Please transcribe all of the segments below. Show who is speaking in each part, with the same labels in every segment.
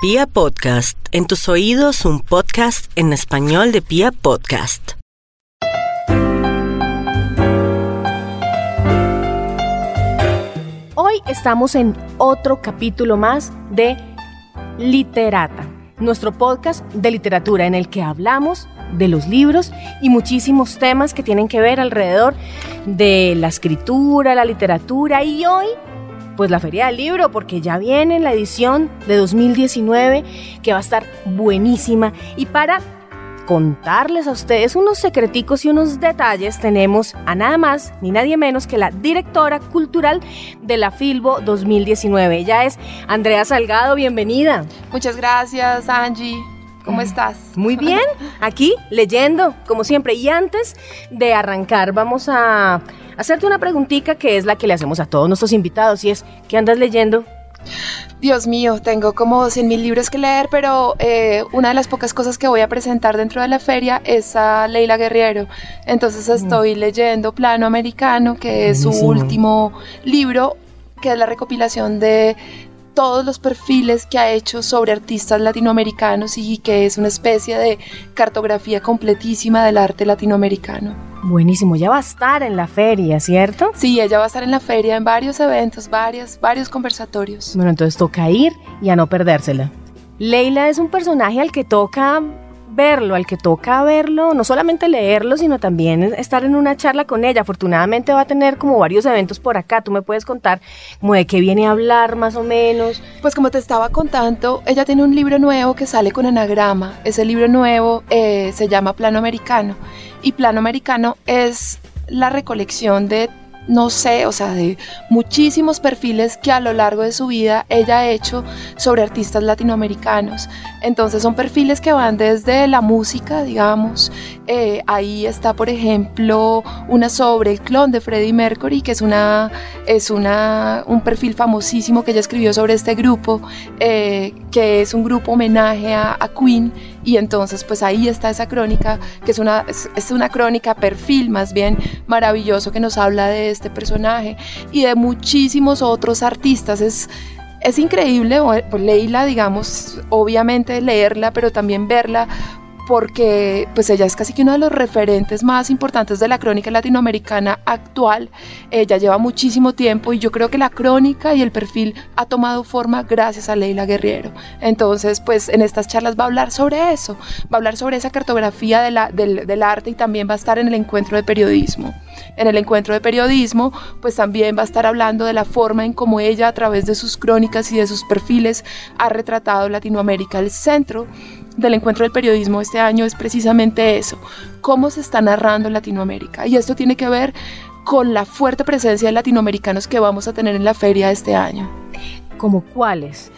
Speaker 1: Pia Podcast, en tus oídos un podcast en español de Pia Podcast.
Speaker 2: Hoy estamos en otro capítulo más de Literata, nuestro podcast de literatura en el que hablamos de los libros y muchísimos temas que tienen que ver alrededor de la escritura, la literatura y hoy pues la Feria del Libro, porque ya viene la edición de 2019 que va a estar buenísima. Y para contarles a ustedes unos secreticos y unos detalles, tenemos a nada más ni nadie menos que la directora cultural de la Filbo 2019. Ella es Andrea Salgado, bienvenida.
Speaker 3: Muchas gracias, Angie. ¿Cómo estás?
Speaker 2: Muy bien, aquí leyendo, como siempre. Y antes de arrancar, vamos a hacerte una preguntita que es la que le hacemos a todos nuestros invitados y es, ¿qué andas leyendo?
Speaker 3: Dios mío, tengo como 100 mil libros que leer, pero eh, una de las pocas cosas que voy a presentar dentro de la feria es a Leila Guerriero. Entonces mm. estoy leyendo Plano Americano, que es su último libro, que es la recopilación de todos los perfiles que ha hecho sobre artistas latinoamericanos y que es una especie de cartografía completísima del arte latinoamericano.
Speaker 2: Buenísimo, ya va a estar en la feria, ¿cierto?
Speaker 3: Sí, ella va a estar en la feria en varios eventos, varios, varios conversatorios.
Speaker 2: Bueno, entonces toca ir y a no perdérsela. Leila es un personaje al que toca verlo, al que toca verlo, no solamente leerlo, sino también estar en una charla con ella. Afortunadamente va a tener como varios eventos por acá. Tú me puedes contar como de qué viene a hablar más o menos.
Speaker 3: Pues como te estaba contando, ella tiene un libro nuevo que sale con anagrama. Ese libro nuevo eh, se llama Plano Americano. Y Plano Americano es la recolección de no sé, o sea, de muchísimos perfiles que a lo largo de su vida ella ha hecho sobre artistas latinoamericanos. Entonces son perfiles que van desde la música, digamos. Eh, ahí está, por ejemplo, una sobre el clon de Freddie Mercury, que es, una, es una, un perfil famosísimo que ella escribió sobre este grupo, eh, que es un grupo homenaje a, Queen. Y entonces, pues ahí está esa crónica, que es una, es, una crónica perfil más bien maravilloso que nos habla de este personaje y de muchísimos otros artistas. Es, es increíble, Leila, digamos, obviamente leerla, pero también verla porque pues ella es casi que uno de los referentes más importantes de la crónica latinoamericana actual. Ella lleva muchísimo tiempo y yo creo que la crónica y el perfil ha tomado forma gracias a Leila Guerriero. Entonces, pues en estas charlas va a hablar sobre eso, va a hablar sobre esa cartografía de del arte y también va a estar en el encuentro de periodismo. En el encuentro de periodismo, pues también va a estar hablando de la forma en cómo ella a través de sus crónicas y de sus perfiles ha retratado Latinoamérica. El centro del encuentro del periodismo este año es precisamente eso, cómo se está narrando Latinoamérica. Y esto tiene que ver con la fuerte presencia de latinoamericanos que vamos a tener en la feria este año.
Speaker 2: ¿Como cuáles?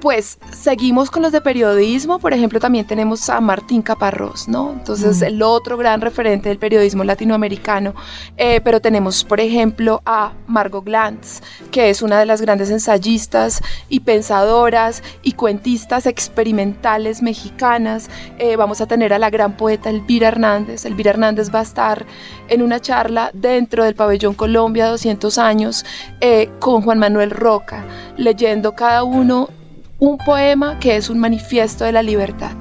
Speaker 3: Pues seguimos con los de periodismo, por ejemplo, también tenemos a Martín Caparrós, ¿no? Entonces, el otro gran referente del periodismo latinoamericano, eh, pero tenemos, por ejemplo, a Margot Glantz, que es una de las grandes ensayistas y pensadoras y cuentistas experimentales mexicanas. Eh, vamos a tener a la gran poeta Elvira Hernández. Elvira Hernández va a estar en una charla dentro del pabellón Colombia 200 años eh, con Juan Manuel Roca, leyendo cada uno un poema que es un manifiesto de la libertad.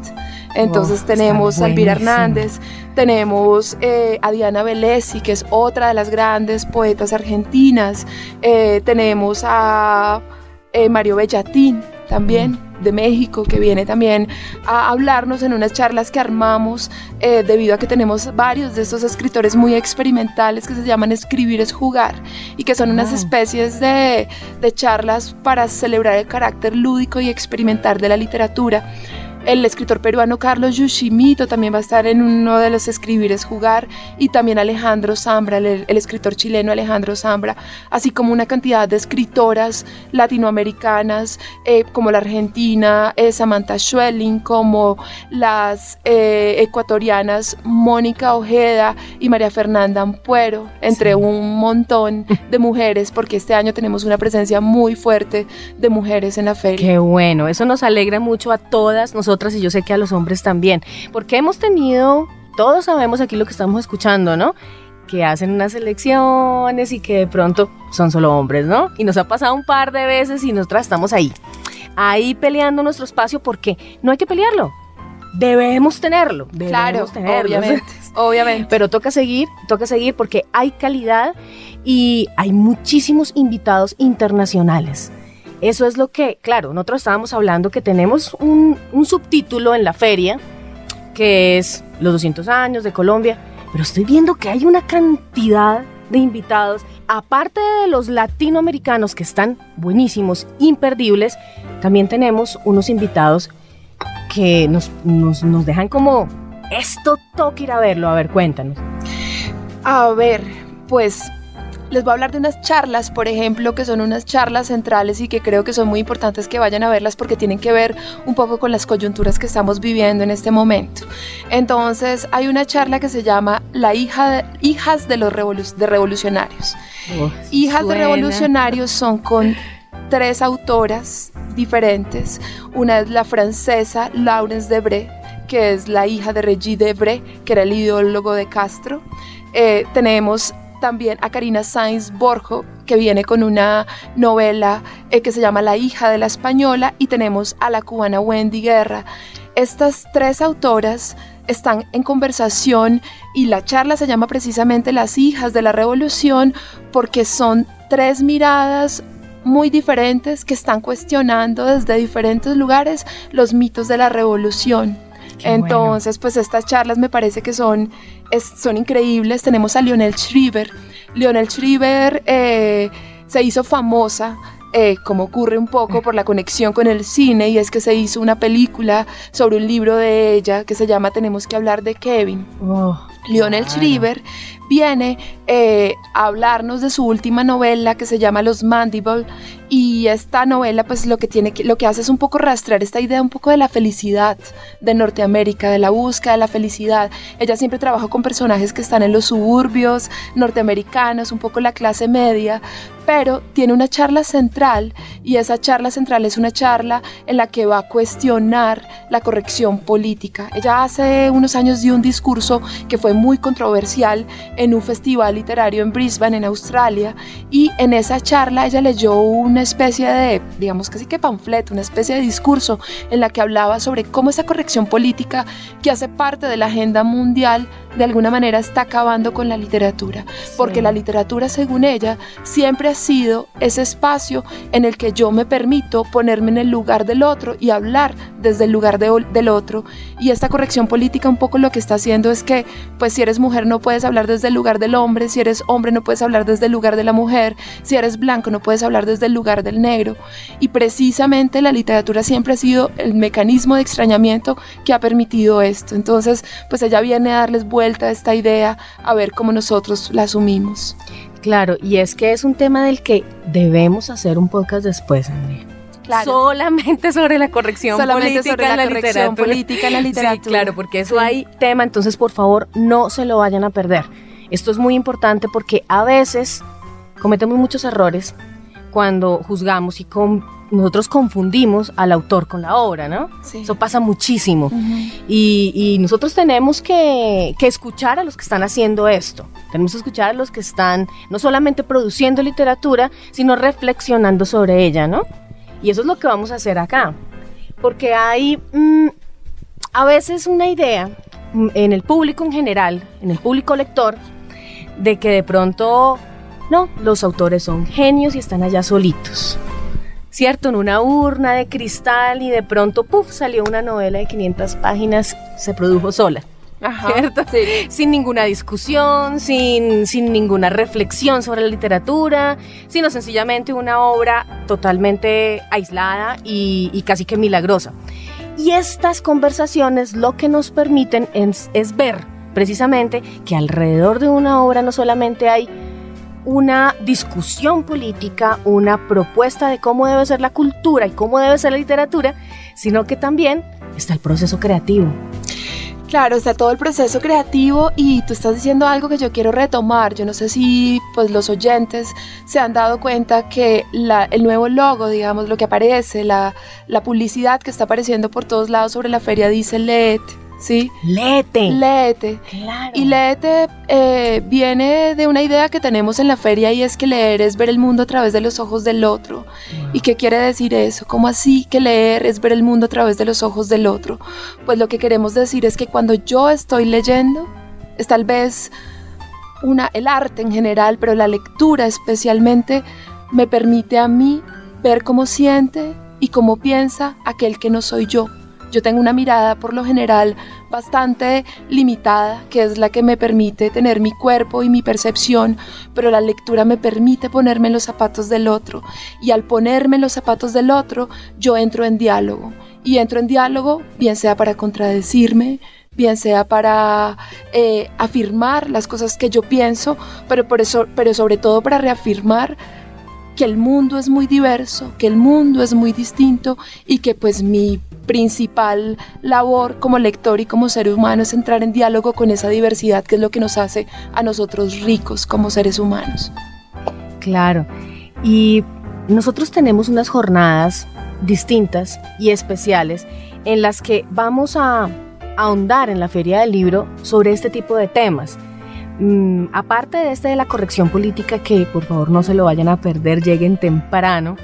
Speaker 3: Entonces tenemos a Elvira Hernández, tenemos eh, a Diana Velesi, que es otra de las grandes poetas argentinas, eh, tenemos a eh, Mario Bellatín también de México, que viene también a hablarnos en unas charlas que armamos, eh, debido a que tenemos varios de estos escritores muy experimentales que se llaman Escribir es jugar, y que son unas especies de, de charlas para celebrar el carácter lúdico y experimental de la literatura. El escritor peruano Carlos Yushimito también va a estar en uno de los escribires jugar y también Alejandro Zambra, el, escritor chileno Alejandro Zambra, así como una cantidad de escritoras latinoamericanas eh, como la argentina eh, Samantha Schwelling, como las eh, ecuatorianas Mónica Ojeda y María Fernanda Ampuero, entre un montón de mujeres, porque este año tenemos una presencia muy fuerte de mujeres en la feria.
Speaker 2: Qué bueno, eso nos alegra mucho a todas nosotros y yo sé que a los hombres también, porque hemos tenido, todos sabemos aquí lo que estamos escuchando, ¿no? Que hacen unas elecciones y que de pronto son solo hombres, ¿no? Y nos ha pasado un par de veces y nosotras estamos ahí ahí peleando nuestro espacio porque no hay que pelearlo. Debemos tenerlo. Debemos
Speaker 3: Claro,
Speaker 2: tenerlo.
Speaker 3: obviamente, obviamente.
Speaker 2: Pero toca seguir, toca seguir porque hay calidad y hay muchísimos invitados internacionales. Eso es lo que, claro, nosotros estábamos hablando que tenemos un, subtítulo en la feria que es los 200 años de Colombia, pero estoy viendo que hay una cantidad de invitados, aparte de los latinoamericanos que están buenísimos, imperdibles, también tenemos unos invitados que nos, nos, nos dejan como, esto toca ir a verlo, a ver, cuéntanos.
Speaker 3: A ver, pues les voy a hablar de unas charlas, por ejemplo, que son unas charlas centrales y que creo que son muy importantes que vayan a verlas porque tienen que ver un poco con las coyunturas que estamos viviendo en este momento. Entonces, hay una charla que se llama La hija de, Hijas de los revolu- de Revolucionarios. Hijas de. Revolucionarios son con tres autoras diferentes. Una es la francesa Laurence Debré, que es la hija de Regis Debré, que era el ideólogo de Castro. Eh, tenemos también a Karina Sainz Borjo, que viene con una novela eh, que se llama La hija de la española, y tenemos a la cubana Wendy Guerra. Estas tres autoras están en conversación y la charla se llama precisamente Las hijas de la revolución porque son tres miradas muy diferentes que están cuestionando desde diferentes lugares los mitos de la revolución.
Speaker 2: Qué bueno.
Speaker 3: Entonces, pues estas charlas me parece que son, es- son increíbles. Tenemos a Lionel Shriver. Lionel Shriver eh, se hizo famosa, eh, como ocurre un poco por la conexión con el cine, y es que se hizo una película sobre un libro de ella que se llama Tenemos que hablar de Kevin.
Speaker 2: Oh,
Speaker 3: Lionel
Speaker 2: claro.
Speaker 3: Shriver viene eh, a hablarnos de su última novela que se llama Los Mandible y esta novela pues lo que tiene lo que hace es un poco rastrear esta idea un poco de la felicidad de Norteamérica, de la búsqueda de la felicidad. Ella siempre trabaja con personajes que están en los suburbios norteamericanos, un poco la clase media, pero tiene una charla central y esa charla central es una charla en la que va a cuestionar la corrección política. Ella hace unos años dio un discurso que fue muy controversial en un festival literario en Brisbane, en Australia, y en esa charla ella leyó una especie de, digamos casi que panfleto, una especie de discurso en la que hablaba sobre cómo esa corrección política que hace parte de la agenda mundial de alguna manera está acabando con la literatura, porque la literatura, según ella, siempre ha sido ese espacio en el que yo me permito ponerme en el lugar del otro y hablar desde el lugar de- del otro. Y esta corrección política un poco lo que está haciendo es que, pues si eres mujer no puedes hablar desde el lugar del hombre, si eres hombre no puedes hablar desde el lugar de la mujer, si eres blanco no puedes hablar desde el lugar del negro. Y precisamente la literatura siempre ha sido el mecanismo de extrañamiento que ha permitido esto. Entonces, pues ella viene a darles vuelta a esta idea, a ver cómo nosotros la asumimos.
Speaker 2: Claro, y es que es un tema del que debemos hacer un podcast después, Andrea. Solamente sobre la corrección
Speaker 3: Solamente
Speaker 2: política
Speaker 3: sobre
Speaker 2: en
Speaker 3: la,
Speaker 2: la
Speaker 3: corrección
Speaker 2: literatura.
Speaker 3: política en la literatura.
Speaker 2: Sí, claro, porque eso
Speaker 3: Sí.
Speaker 2: hay tema, entonces por favor no se lo vayan a perder. Esto es muy importante porque a veces cometemos muchos errores cuando juzgamos y con- nosotros confundimos al autor con la obra, ¿no?
Speaker 3: Sí.
Speaker 2: Eso pasa muchísimo. Y, y nosotros tenemos que, que escuchar a los que están haciendo esto. Tenemos que escuchar a los que están no solamente produciendo literatura, sino reflexionando sobre ella, ¿no? Y eso es lo que vamos a hacer acá. Porque hay mm, a veces una idea mm, en el público en general, en el público lector, de que de pronto, no, los autores son genios y están allá solitos. ¿Cierto? En una urna de cristal y de pronto, puff, salió una novela de 500 páginas, se produjo sola.
Speaker 3: Ajá.
Speaker 2: ¿Cierto?
Speaker 3: Sí.
Speaker 2: Sin ninguna discusión, sin, sin ninguna reflexión sobre la literatura, sino sencillamente una obra totalmente aislada y, y casi que milagrosa. Y estas conversaciones lo que nos permiten es, es ver precisamente que alrededor de una obra no solamente hay una discusión política, una propuesta de cómo debe ser la cultura y cómo debe ser la literatura, sino que también está el proceso creativo.
Speaker 3: Claro, está todo el proceso creativo y tú estás diciendo algo que yo quiero retomar. Yo no sé si pues los oyentes se han dado cuenta que el nuevo logo, digamos, lo que aparece, la, la publicidad que está apareciendo por todos lados sobre la feria dice LED. ¿Sí?
Speaker 2: Léete.
Speaker 3: Léete.
Speaker 2: Claro.
Speaker 3: Y léete eh, viene de una idea que tenemos en la feria y es que leer es ver el mundo a través de los ojos del otro. ¿Y qué quiere decir eso? ¿Cómo así que leer es ver el mundo a través de los ojos del otro? Pues lo que queremos decir es que cuando yo estoy leyendo, es tal vez una, el arte en general, pero la lectura especialmente me permite a mí ver cómo siente y cómo piensa aquel que no soy yo. Yo tengo una mirada por lo general bastante limitada, que es la que me permite tener mi cuerpo y mi percepción, pero la lectura me permite ponerme en los zapatos del otro. Y al ponerme en los zapatos del otro, yo entro en diálogo. Y entro en diálogo, bien sea para contradecirme, bien sea para eh, afirmar las cosas que yo pienso, pero, por eso, pero sobre todo para reafirmar que el mundo es muy diverso, que el mundo es muy distinto y que pues mi principal labor como lector y como ser humano es entrar en diálogo con esa diversidad que es lo que nos hace a nosotros ricos como seres humanos.
Speaker 2: Claro. Y nosotros tenemos unas jornadas distintas y especiales en las que vamos a ahondar en la feria del libro sobre este tipo de temas. Mm, aparte de este de la corrección política, que por favor no se lo vayan a perder, lleguen temprano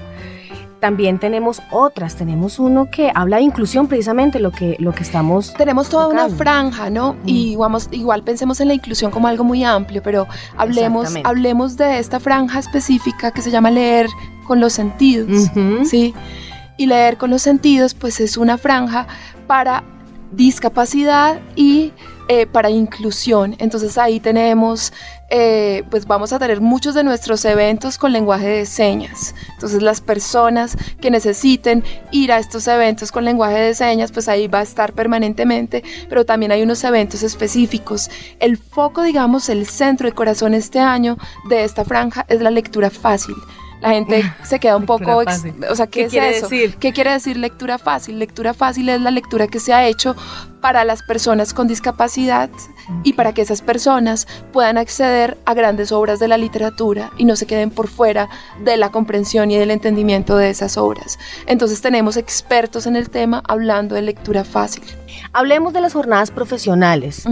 Speaker 2: también tenemos otras, tenemos uno que habla de inclusión precisamente lo que, lo que estamos...
Speaker 3: Tenemos toda una franja, ¿no? Mm. Y vamos, igual pensemos en la inclusión como algo muy amplio, pero hablemos, hablemos de esta franja específica que se llama leer con los sentidos, ¿sí? Y leer con los sentidos pues es una franja para discapacidad y eh, para inclusión. Entonces ahí tenemos, eh, pues vamos a tener muchos de nuestros eventos con lenguaje de señas. Entonces las personas que necesiten ir a estos eventos con lenguaje de señas, pues ahí va a estar permanentemente, pero también hay unos eventos específicos. El foco, digamos, el centro, el corazón este año de esta franja es la lectura fácil la gente se queda un poco, o sea, ¿qué, quiere decir? ¿Qué quiere decir lectura fácil? Lectura fácil es la lectura que se ha hecho para las personas con discapacidad y para que esas personas puedan acceder a grandes obras de la literatura y no se queden por fuera de la comprensión y del entendimiento de esas obras. Entonces tenemos expertos en el tema hablando de lectura fácil.
Speaker 2: Hablemos de las jornadas profesionales.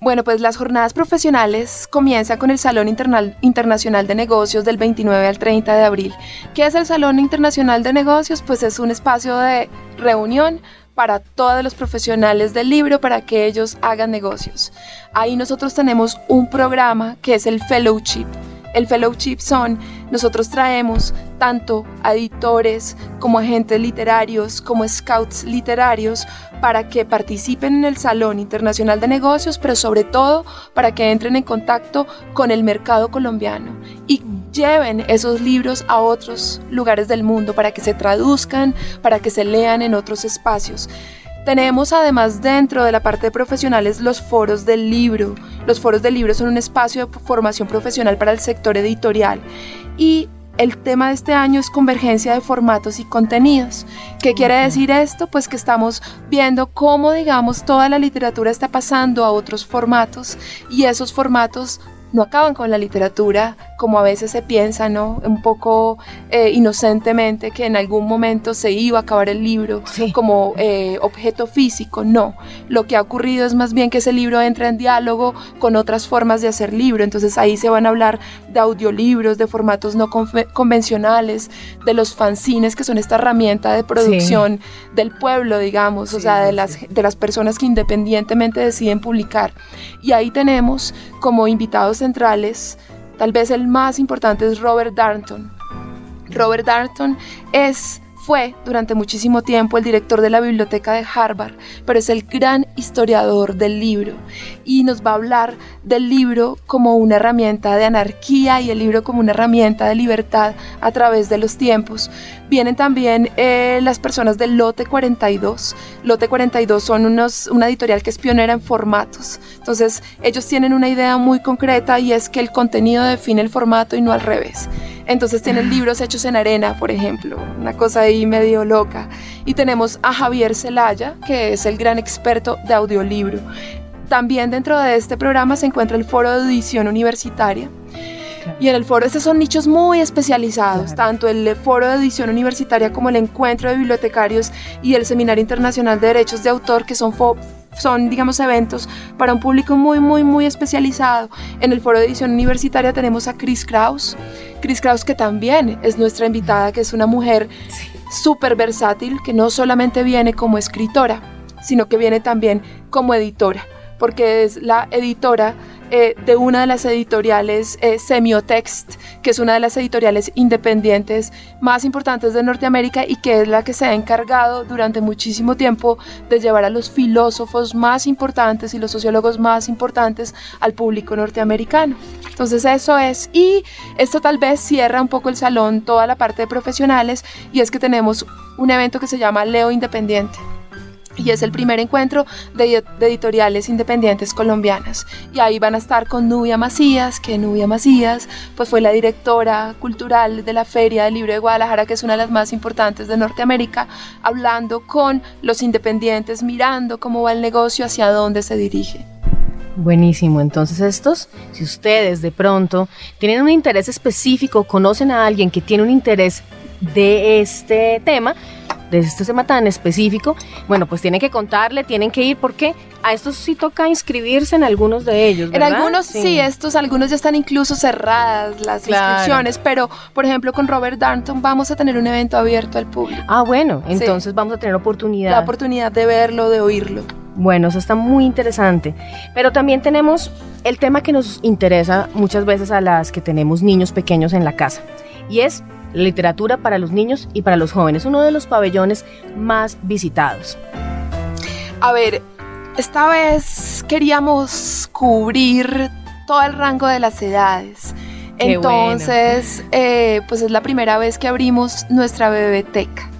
Speaker 3: Bueno, pues las jornadas profesionales comienzan con el Salón Internacional de Negocios del 29 al 30 de abril. ¿Qué es el Salón Internacional de Negocios? Pues es un espacio de reunión para todos los profesionales del libro para que ellos hagan negocios. Ahí nosotros tenemos un programa que es el Fellowship. El Fellowship son, nosotros traemos tanto editores como agentes literarios, como scouts literarios, para que participen en el Salón Internacional de Negocios, pero sobre todo para que entren en contacto con el mercado colombiano y lleven esos libros a otros lugares del mundo para que se traduzcan, para que se lean en otros espacios. Tenemos además dentro de la parte de profesionales los foros del libro. Los foros del libro son un espacio de formación profesional para el sector editorial y el tema de este año es convergencia de formatos y contenidos. ¿Qué quiere decir esto? Pues que estamos viendo cómo, digamos, toda la literatura está pasando a otros formatos y esos formatos no acaban con la literatura como a veces se piensa, ¿no? Un poco eh, inocentemente que en algún momento se iba a acabar el libro como eh, objeto físico. No, lo que ha ocurrido es más bien que ese libro entra en diálogo con otras formas de hacer libro. Entonces ahí se van a hablar de audiolibros, de formatos no convencionales, de los fanzines, que son esta herramienta de producción del pueblo, digamos, o sea, de las, de las personas que independientemente deciden publicar. Y ahí tenemos como invitados centrales Tal vez el más importante es Robert Darnton. Robert Darnton es fue durante muchísimo tiempo el director de la biblioteca de Harvard, pero es el gran historiador del libro y nos va a hablar del libro como una herramienta de anarquía y el libro como una herramienta de libertad a través de los tiempos. Vienen también eh, las personas del Lote 42. Lote 42 son unos, una editorial que es pionera en formatos. Entonces ellos tienen una idea muy concreta y es que el contenido define el formato y no al revés. Entonces tienen libros hechos en arena, por ejemplo, una cosa ahí medio loca. Y tenemos a Javier Celaya, que es el gran experto de audiolibro. También dentro de este programa se encuentra el foro de edición universitaria. Y en el foro, estos son nichos muy especializados, tanto el foro de edición universitaria como el encuentro de bibliotecarios y el Seminario Internacional de Derechos de Autor, que son son, digamos, eventos para un público muy, muy, muy especializado. En el foro de edición universitaria tenemos a Chris Kraus. Chris Kraus que también es nuestra invitada, que es una mujer súper versátil, que no solamente viene como escritora, sino que viene también como editora, porque es la editora eh, de una de las editoriales eh, Semiotext, que es una de las editoriales independientes más importantes de Norteamérica y que es la que se ha encargado durante muchísimo tiempo de llevar a los filósofos más importantes y los sociólogos más importantes al público norteamericano. Entonces eso es, y esto tal vez cierra un poco el salón, toda la parte de profesionales, y es que tenemos un evento que se llama Leo Independiente y es el primer encuentro de, editoriales independientes colombianas. Y ahí van a estar con Nubia Macías, que Nubia Macías pues fue la directora cultural de la Feria del Libro de Guadalajara, que es una de las más importantes de Norteamérica, hablando con los independientes, mirando cómo va el negocio, hacia dónde se dirige.
Speaker 2: Buenísimo, entonces estos, si ustedes de pronto tienen un interés específico, conocen a alguien que tiene un interés de este tema, de este tema tan específico, bueno, pues tienen que contarle, tienen que ir, porque a estos sí toca inscribirse en algunos de ellos.
Speaker 3: En algunos sí. estos, algunos ya están incluso cerradas las inscripciones, pero por ejemplo con Robert Darnton vamos a tener un evento abierto al público.
Speaker 2: Ah, bueno, entonces vamos a tener oportunidad.
Speaker 3: La oportunidad de verlo, de oírlo.
Speaker 2: Bueno, eso está muy interesante. Pero también tenemos el tema que nos interesa muchas veces a las que tenemos niños pequeños en la casa, y es literatura para los niños y para los jóvenes, uno de los pabellones más visitados.
Speaker 3: A ver, esta vez queríamos cubrir todo el rango de las edades. Entonces, eh, pues es la primera vez que abrimos nuestra biblioteca.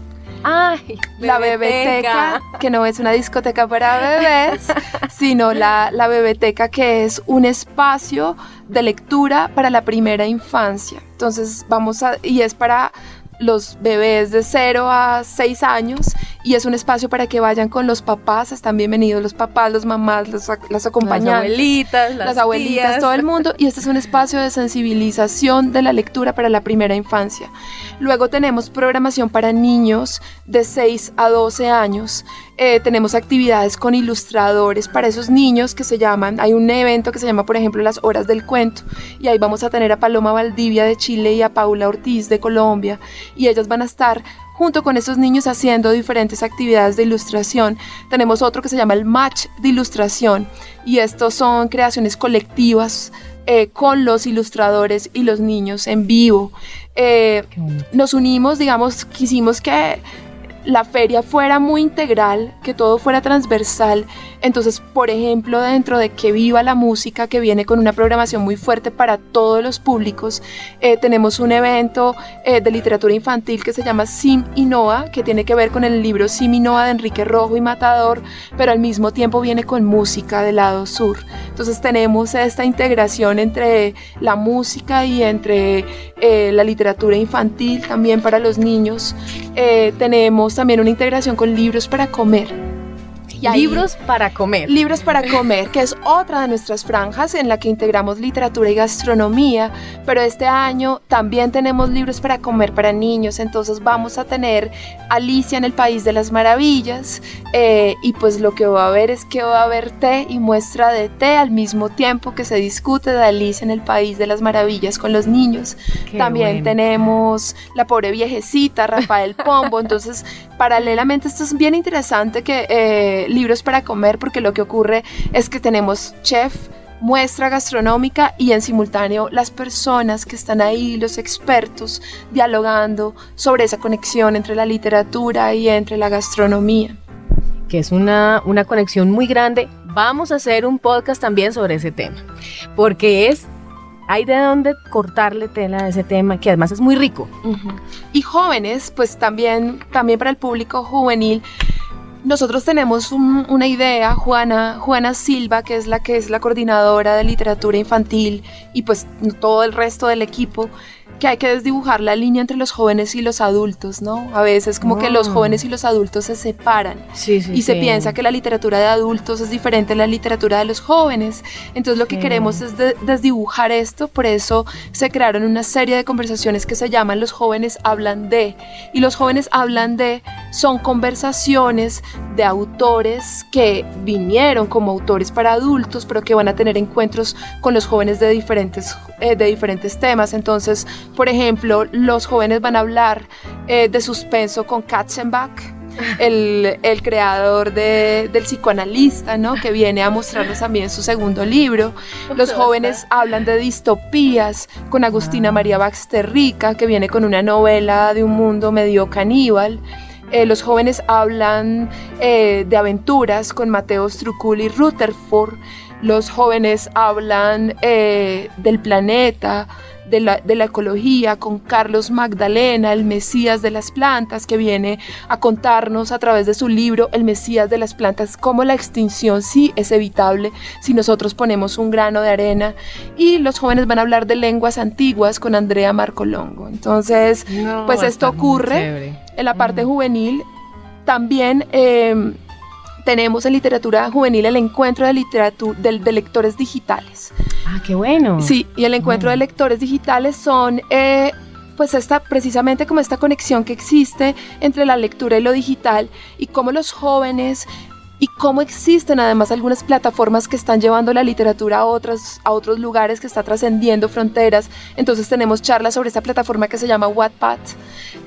Speaker 2: Ay,
Speaker 3: la bebeteca, que no es una discoteca para bebés, sino la, la bebeteca que es un espacio de lectura para la primera infancia. Entonces vamos a, y es para los bebés de 0 a 6 años y es un espacio para que vayan con los papás, están bienvenidos los papás, los mamás, los, las acompañantes,
Speaker 2: las abuelitas,
Speaker 3: las, abuelitas, todo el mundo. Y este es un espacio de sensibilización de la lectura para la primera infancia. Luego tenemos programación para niños de 6 a 12 años. Eh, tenemos actividades con ilustradores para esos niños que se llaman, hay un evento que se llama por ejemplo las horas del cuento. Y ahí vamos a tener a Paloma Valdivia de Chile y a Paula Ortiz de Colombia. Y ellas van a estar junto con esos niños haciendo diferentes actividades de ilustración. Tenemos otro que se llama el Match de Ilustración y estos son creaciones colectivas eh, con los ilustradores y los niños en vivo. Eh, nos unimos, digamos, quisimos que la feria fuera muy integral, que todo fuera transversal. Entonces, por ejemplo, dentro de que viva la música, que viene con una programación muy fuerte para todos los públicos, eh, tenemos un evento eh, de literatura infantil que se llama Sim y Noah, que tiene que ver con el libro Sim y Noah de Enrique Rojo y Matador, pero al mismo tiempo viene con música del lado sur. Entonces tenemos esta integración entre la música y entre eh, la literatura infantil también para los niños. tenemos también una integración con libros para comer
Speaker 2: libros para comer.
Speaker 3: Libros para comer, que es otra de nuestras franjas en la que integramos literatura y gastronomía, pero este año también tenemos libros para comer para niños, entonces vamos a tener Alicia en el País de las Maravillas eh, y pues lo que va a haber es que va a haber té y muestra de té al mismo tiempo que se discute de Alicia en el País de las Maravillas con los niños. también tenemos La pobre viejecita, Rafael Pombo, entonces paralelamente esto es bien interesante que... Eh, libros para comer porque lo que ocurre es que tenemos chef, muestra gastronómica y en simultáneo las personas que están ahí, los expertos, dialogando sobre esa conexión entre la literatura y entre la gastronomía.
Speaker 2: Que es una, una conexión muy grande. Vamos a hacer un podcast también sobre ese tema, porque es hay de dónde cortarle tela a ese tema que además es muy rico.
Speaker 3: Y jóvenes, pues también, también para el público juvenil, nosotros tenemos una idea, Juana, Juana Silva, que es la que es la coordinadora de literatura infantil y pues todo el resto del equipo, que hay que desdibujar la línea entre los jóvenes y los adultos, ¿no? A veces como que los mm. jóvenes y los adultos se separan y se piensa que la literatura de adultos es diferente a la literatura de los jóvenes. Entonces lo que queremos es desdibujar esto, por eso se crearon una serie de conversaciones que se llaman Los jóvenes hablan de. Y los jóvenes hablan de son conversaciones de autores que vinieron como autores para adultos, pero que van a tener encuentros con los jóvenes de diferentes, eh, de diferentes temas. Entonces, por ejemplo, los jóvenes van a hablar eh, de suspenso con Katzenbach, el, el creador de, del psicoanalista, ¿no? Que viene a mostrarnos también su segundo libro. Los jóvenes hablan de distopías con Agustina María Baxter Rica, que viene con una novela de un mundo medio caníbal. Eh, los jóvenes hablan eh, de aventuras con Mateo Strucul y Rutherford. Los jóvenes hablan eh, del planeta, de la, de la, ecología con Carlos Magdalena, el Mesías de las plantas, que viene a contarnos a través de su libro El Mesías de las plantas cómo la extinción sí es evitable si nosotros ponemos un grano de arena. Y los jóvenes van a hablar de lenguas antiguas con Andrea Marcolongo. Entonces, pues esto ocurre en la parte juvenil. También... Eh, tenemos en literatura juvenil el encuentro de, literatura, de, lectores digitales.
Speaker 2: Ah, qué bueno.
Speaker 3: Sí, y el encuentro de lectores digitales son... Eh, pues esta, precisamente como esta conexión que existe entre la lectura y lo digital y cómo los jóvenes y cómo existen además algunas plataformas que están llevando la literatura a, otras, a otros lugares, que está trascendiendo fronteras. Entonces tenemos charlas sobre esta plataforma que se llama Wattpad,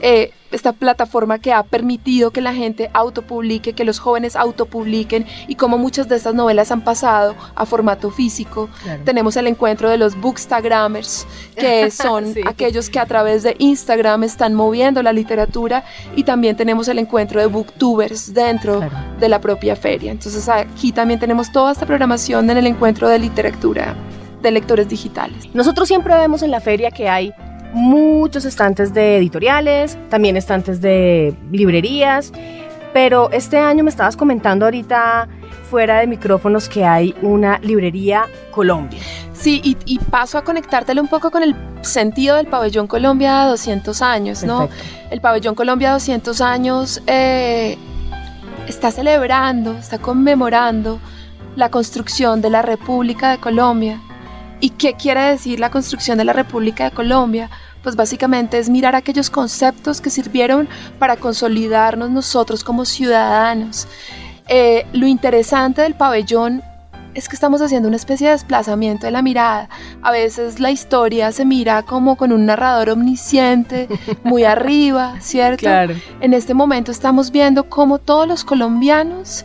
Speaker 3: eh, esta plataforma que ha permitido que la gente autopublique, que los jóvenes autopubliquen y cómo muchas de estas novelas han pasado a formato físico. Tenemos el encuentro de los bookstagrammers, que son aquellos que a través de Instagram están moviendo la literatura y también tenemos el encuentro de booktubers dentro de la propia feria. Entonces aquí también tenemos toda esta programación en el encuentro de literatura de lectores digitales.
Speaker 2: Nosotros siempre vemos en la feria que hay muchos estantes de editoriales, también estantes de librerías, pero este año me estabas comentando ahorita fuera de micrófonos que hay una librería Colombia.
Speaker 3: Sí, y, paso a conectártelo un poco con el sentido del pabellón Colombia 200 años, ¿no? El pabellón Colombia 200 años eh, está celebrando, está conmemorando la construcción de la República de Colombia. ¿Y qué quiere decir la construcción de la República de Colombia? Pues básicamente es mirar aquellos conceptos que sirvieron para consolidarnos nosotros como ciudadanos. Eh, lo interesante del pabellón es que estamos haciendo una especie de desplazamiento de la mirada. A veces la historia se mira como con un narrador omnisciente, muy arriba, ¿cierto? Claro. En este momento estamos viendo cómo todos los colombianos,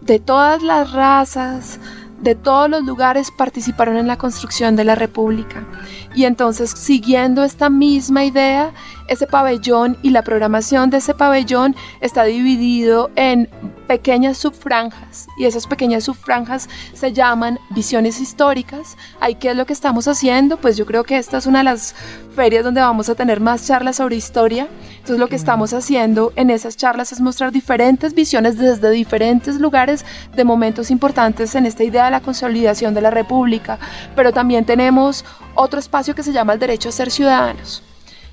Speaker 3: de todas las razas, de todos los lugares participaron en la construcción de la República. Y entonces, siguiendo esta misma idea, ese pabellón y la programación de ese pabellón está dividido en pequeñas subfranjas y esas pequeñas subfranjas se llaman visiones históricas. Ahí qué es lo que estamos haciendo? Pues yo creo que esta es una de las ferias donde vamos a tener más charlas sobre historia. Entonces lo que estamos haciendo en esas charlas es mostrar diferentes visiones desde diferentes lugares de momentos importantes en esta idea de la consolidación de la República, pero también tenemos otro espacio que se llama el derecho a ser ciudadanos.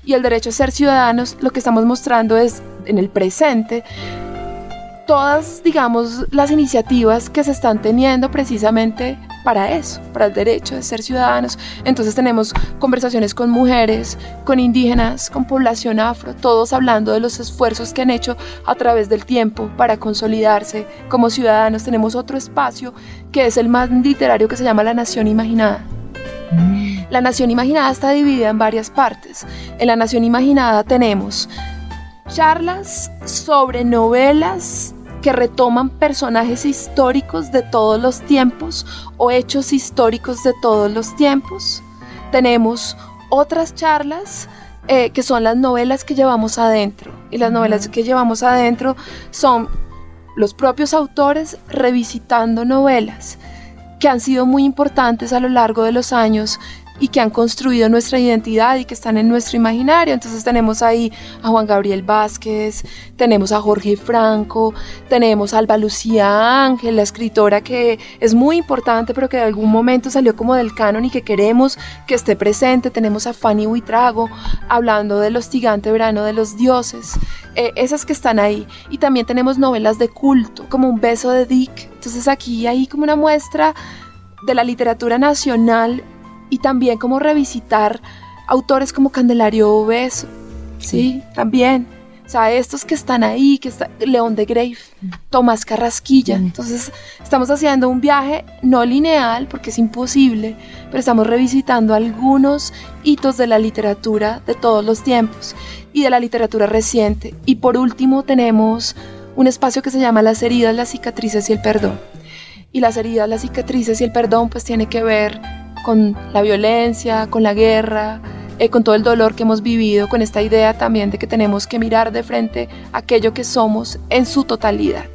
Speaker 3: Y el derecho a ser ciudadanos lo que estamos mostrando es en el presente todas, digamos, las iniciativas que se están teniendo precisamente para eso, para el derecho de ser ciudadanos. Entonces tenemos conversaciones con mujeres, con indígenas, con población afro, todos hablando de los esfuerzos que han hecho a través del tiempo para consolidarse como ciudadanos. Tenemos otro espacio que es el más literario que se llama La Nación Imaginada. La Nación Imaginada está dividida en varias partes. En la Nación Imaginada tenemos charlas sobre novelas que retoman personajes históricos de todos los tiempos o hechos históricos de todos los tiempos. Tenemos otras charlas eh, que son las novelas que llevamos adentro. Y las novelas que llevamos adentro son los propios autores revisitando novelas que han sido muy importantes a lo largo de los años y que han construido nuestra identidad y que están en nuestro imaginario. Entonces tenemos ahí a Juan Gabriel Vázquez, tenemos a Jorge Franco, tenemos a Alba Lucía Ángel, la escritora que es muy importante pero que de algún momento salió como del canon y que queremos que esté presente. Tenemos a Fanny Huitrago hablando del hostigante verano de los dioses, eh, esas que están ahí. Y también tenemos novelas de culto, como Un beso de Dick. Entonces aquí hay como una muestra de la literatura nacional y también como revisitar autores como Candelario Beso, ¿sí? También O sea, estos que están ahí, que está León de Grave, Tomás Carrasquilla. Entonces, estamos haciendo un viaje no lineal, porque es imposible, pero estamos revisitando algunos hitos de la literatura de todos los tiempos y de la literatura reciente. Y por último, tenemos un espacio que se llama Las heridas, las cicatrices y el perdón. Y las heridas, las cicatrices y el perdón, pues tiene que ver con la violencia, con la guerra, eh, con todo el dolor que hemos vivido, con esta idea también de que tenemos que mirar de frente aquello que somos en su totalidad.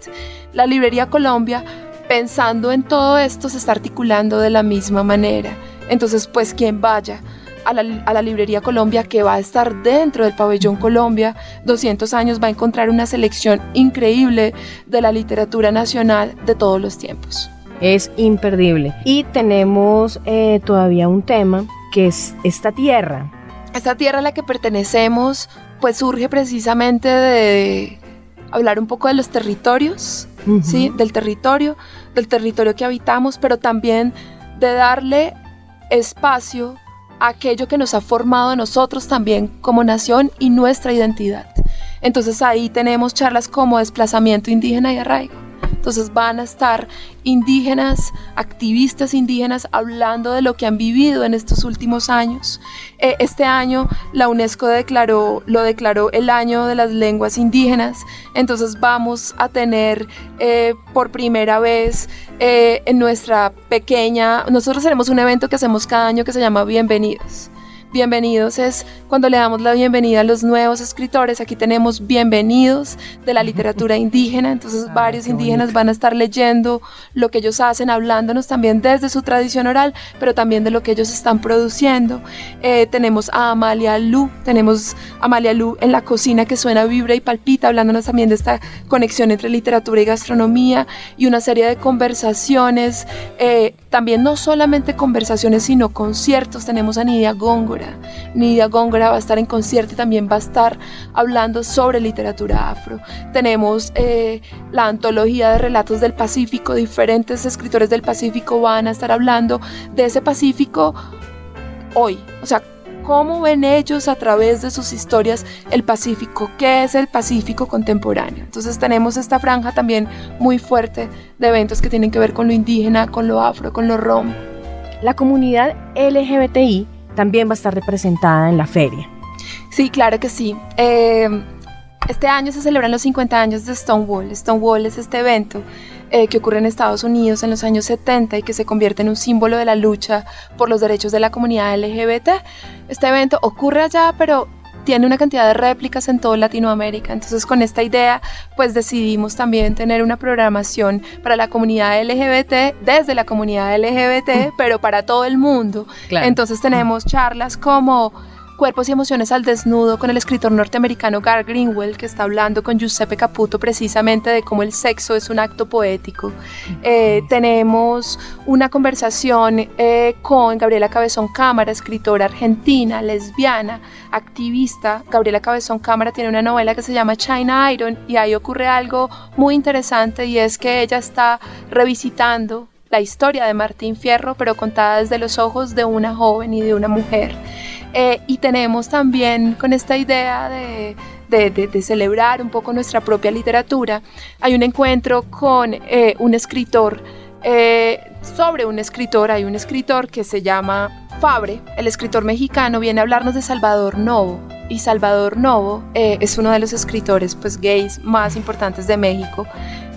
Speaker 3: La Librería Colombia, pensando en todo esto, se está articulando de la misma manera. Entonces, pues quien vaya a la, Librería Colombia, que va a estar dentro del pabellón Colombia, 200 años, va a encontrar una selección increíble de la literatura nacional de todos los tiempos.
Speaker 2: Es imperdible. Y tenemos eh, todavía un tema que es esta tierra.
Speaker 3: Esta tierra a la que pertenecemos, pues surge precisamente de hablar un poco de los territorios, uh -huh. ¿sí? Del territorio, del territorio que habitamos, pero también de darle espacio a aquello que nos ha formado a nosotros también como nación y nuestra identidad. Entonces ahí tenemos charlas como desplazamiento indígena y arraigo. Entonces van a estar indígenas, activistas indígenas, hablando de lo que han vivido en estos últimos años. Eh, este año la UNESCO declaró, lo declaró el año de las lenguas indígenas. Entonces vamos a tener eh, por primera vez eh, en nuestra pequeña, nosotros tenemos un evento que hacemos cada año que se llama Bienvenidos. Bienvenidos es cuando le damos la bienvenida a los nuevos escritores. Aquí tenemos bienvenidos de la literatura indígena, entonces ah, varios indígenas bonito. van a estar leyendo lo que ellos hacen, hablándonos también desde su tradición oral, pero también de lo que ellos están produciendo. Eh, tenemos a Amalia Lu, tenemos a Amalia Lu en la cocina que suena, vibra y palpita, hablándonos también de esta conexión entre literatura y gastronomía y una serie de conversaciones, eh, también no solamente conversaciones, sino conciertos. Tenemos a Nidia Góngora Nidia Góngora va a estar en concierto y también va a estar hablando sobre literatura afro. Tenemos eh, la antología de relatos del Pacífico, diferentes escritores del Pacífico van a estar hablando de ese Pacífico hoy, o sea, cómo ven ellos a través de sus historias el Pacífico, qué es el Pacífico contemporáneo. Entonces tenemos esta franja también muy fuerte de eventos que tienen que ver con lo indígena, con lo afro, con lo rom.
Speaker 2: La comunidad LGBTI también va a estar representada en la feria.
Speaker 3: Sí, claro que sí. Eh, este año se celebran los 50 años de Stonewall. Stonewall es este evento eh, que ocurre en Estados Unidos en los años 70 y que se convierte en un símbolo de la lucha por los derechos de la comunidad LGBT. Este evento ocurre allá, pero tiene una cantidad de réplicas en toda Latinoamérica. Entonces, con esta idea, pues decidimos también tener una programación para la comunidad LGBT, desde la comunidad LGBT, pero para todo el mundo. Claro. Entonces, tenemos charlas como Cuerpos y emociones al desnudo con el escritor norteamericano Gar Greenwell, que está hablando con Giuseppe Caputo precisamente de cómo el sexo es un acto poético. Eh, tenemos una conversación eh, con Gabriela Cabezón Cámara, escritora argentina, lesbiana, activista. Gabriela Cabezón Cámara tiene una novela que se llama China Iron y ahí ocurre algo muy interesante y es que ella está revisitando la historia de Martín Fierro, pero contada desde los ojos de una joven y de una mujer. Eh, y tenemos también con esta idea de, celebrar un poco nuestra propia literatura, hay un encuentro con eh, un escritor, eh, sobre un escritor, hay un escritor que se llama Fabre, el escritor mexicano, viene a hablarnos de Salvador Novo. Y Salvador Novo es uno de los escritores pues, gays más importantes de México,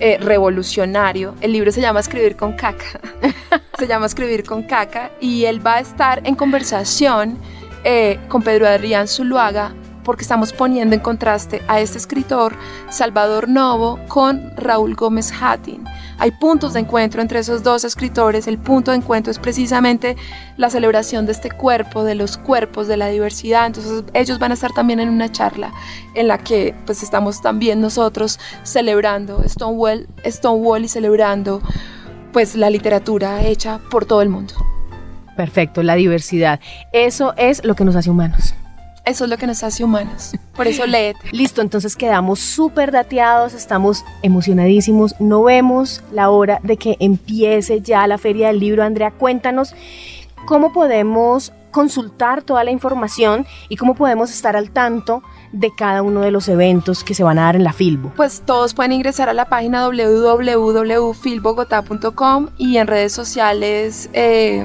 Speaker 3: eh, revolucionario. El libro se llama Escribir con caca. se llama Escribir con caca. Y él va a estar en conversación eh, con Pedro Adrián Zuluaga porque estamos poniendo en contraste a este escritor Salvador Novo con Raúl Gómez Hattin. Hay puntos de encuentro entre esos dos escritores. El punto de encuentro es precisamente la celebración de este cuerpo, de los cuerpos, de la diversidad. Entonces ellos van a estar también en una charla en la que pues estamos también nosotros celebrando Stonewall, Stonewall y celebrando pues la literatura hecha por todo el mundo.
Speaker 2: Perfecto, la diversidad. Eso es lo que nos hace humanos.
Speaker 3: Eso es lo que nos hace humanos. Por eso leed.
Speaker 2: Listo, entonces quedamos súper dateados, estamos emocionadísimos. No vemos la hora de que empiece ya la Feria del Libro. Andrea, cuéntanos cómo podemos consultar toda la información y cómo podemos estar al tanto de cada uno de los eventos que se van a dar en la Filbo?
Speaker 3: Pues todos pueden ingresar a la página www.filbogotá.com y en redes sociales eh,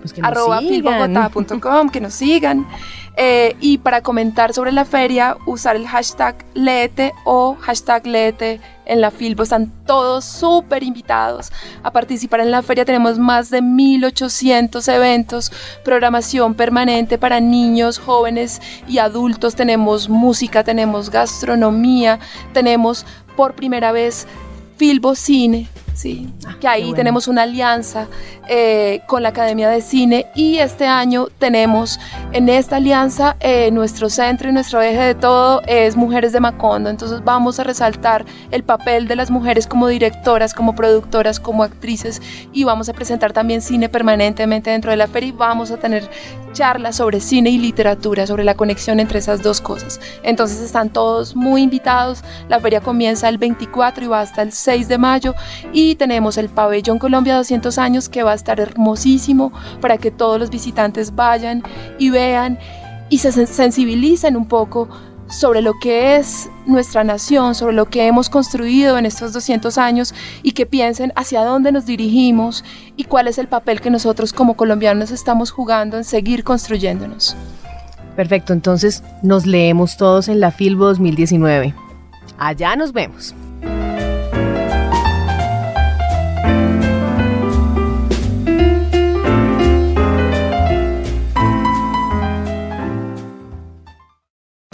Speaker 2: Pues que
Speaker 3: arroba filbogotá.com, que nos sigan. Eh, y para comentar sobre la feria, usar el hashtag Leete o hashtag Leete en la Filbo. Están todos súper invitados a participar en la feria. Tenemos más de 1800 eventos, programación permanente para niños, jóvenes y adultos. Tenemos música, tenemos gastronomía, tenemos por primera vez Filbo Cine. Sí, que ahí
Speaker 2: Ah, bueno.
Speaker 3: tenemos una alianza eh, con la Academia de Cine y este año tenemos en esta alianza eh, nuestro centro y nuestro eje de todo es Mujeres de Macondo. Entonces vamos a resaltar el papel de las mujeres como directoras, como productoras, como actrices y vamos a presentar también cine permanentemente dentro de la feria y vamos a tener charlas sobre cine y literatura, sobre la conexión entre esas dos cosas. Entonces están todos muy invitados. La feria comienza el 24 y va hasta el 6 de mayo y tenemos el pabellón Colombia 200 años que va a estar hermosísimo para que todos los visitantes vayan y vean y se sen- sensibilicen un poco sobre lo que es nuestra nación, sobre lo que hemos construido en estos 200 años y que piensen hacia dónde nos dirigimos y cuál es el papel que nosotros como colombianos estamos jugando en seguir construyéndonos.
Speaker 2: Perfecto, entonces nos leemos todos en la Filbo 2019. Allá nos vemos.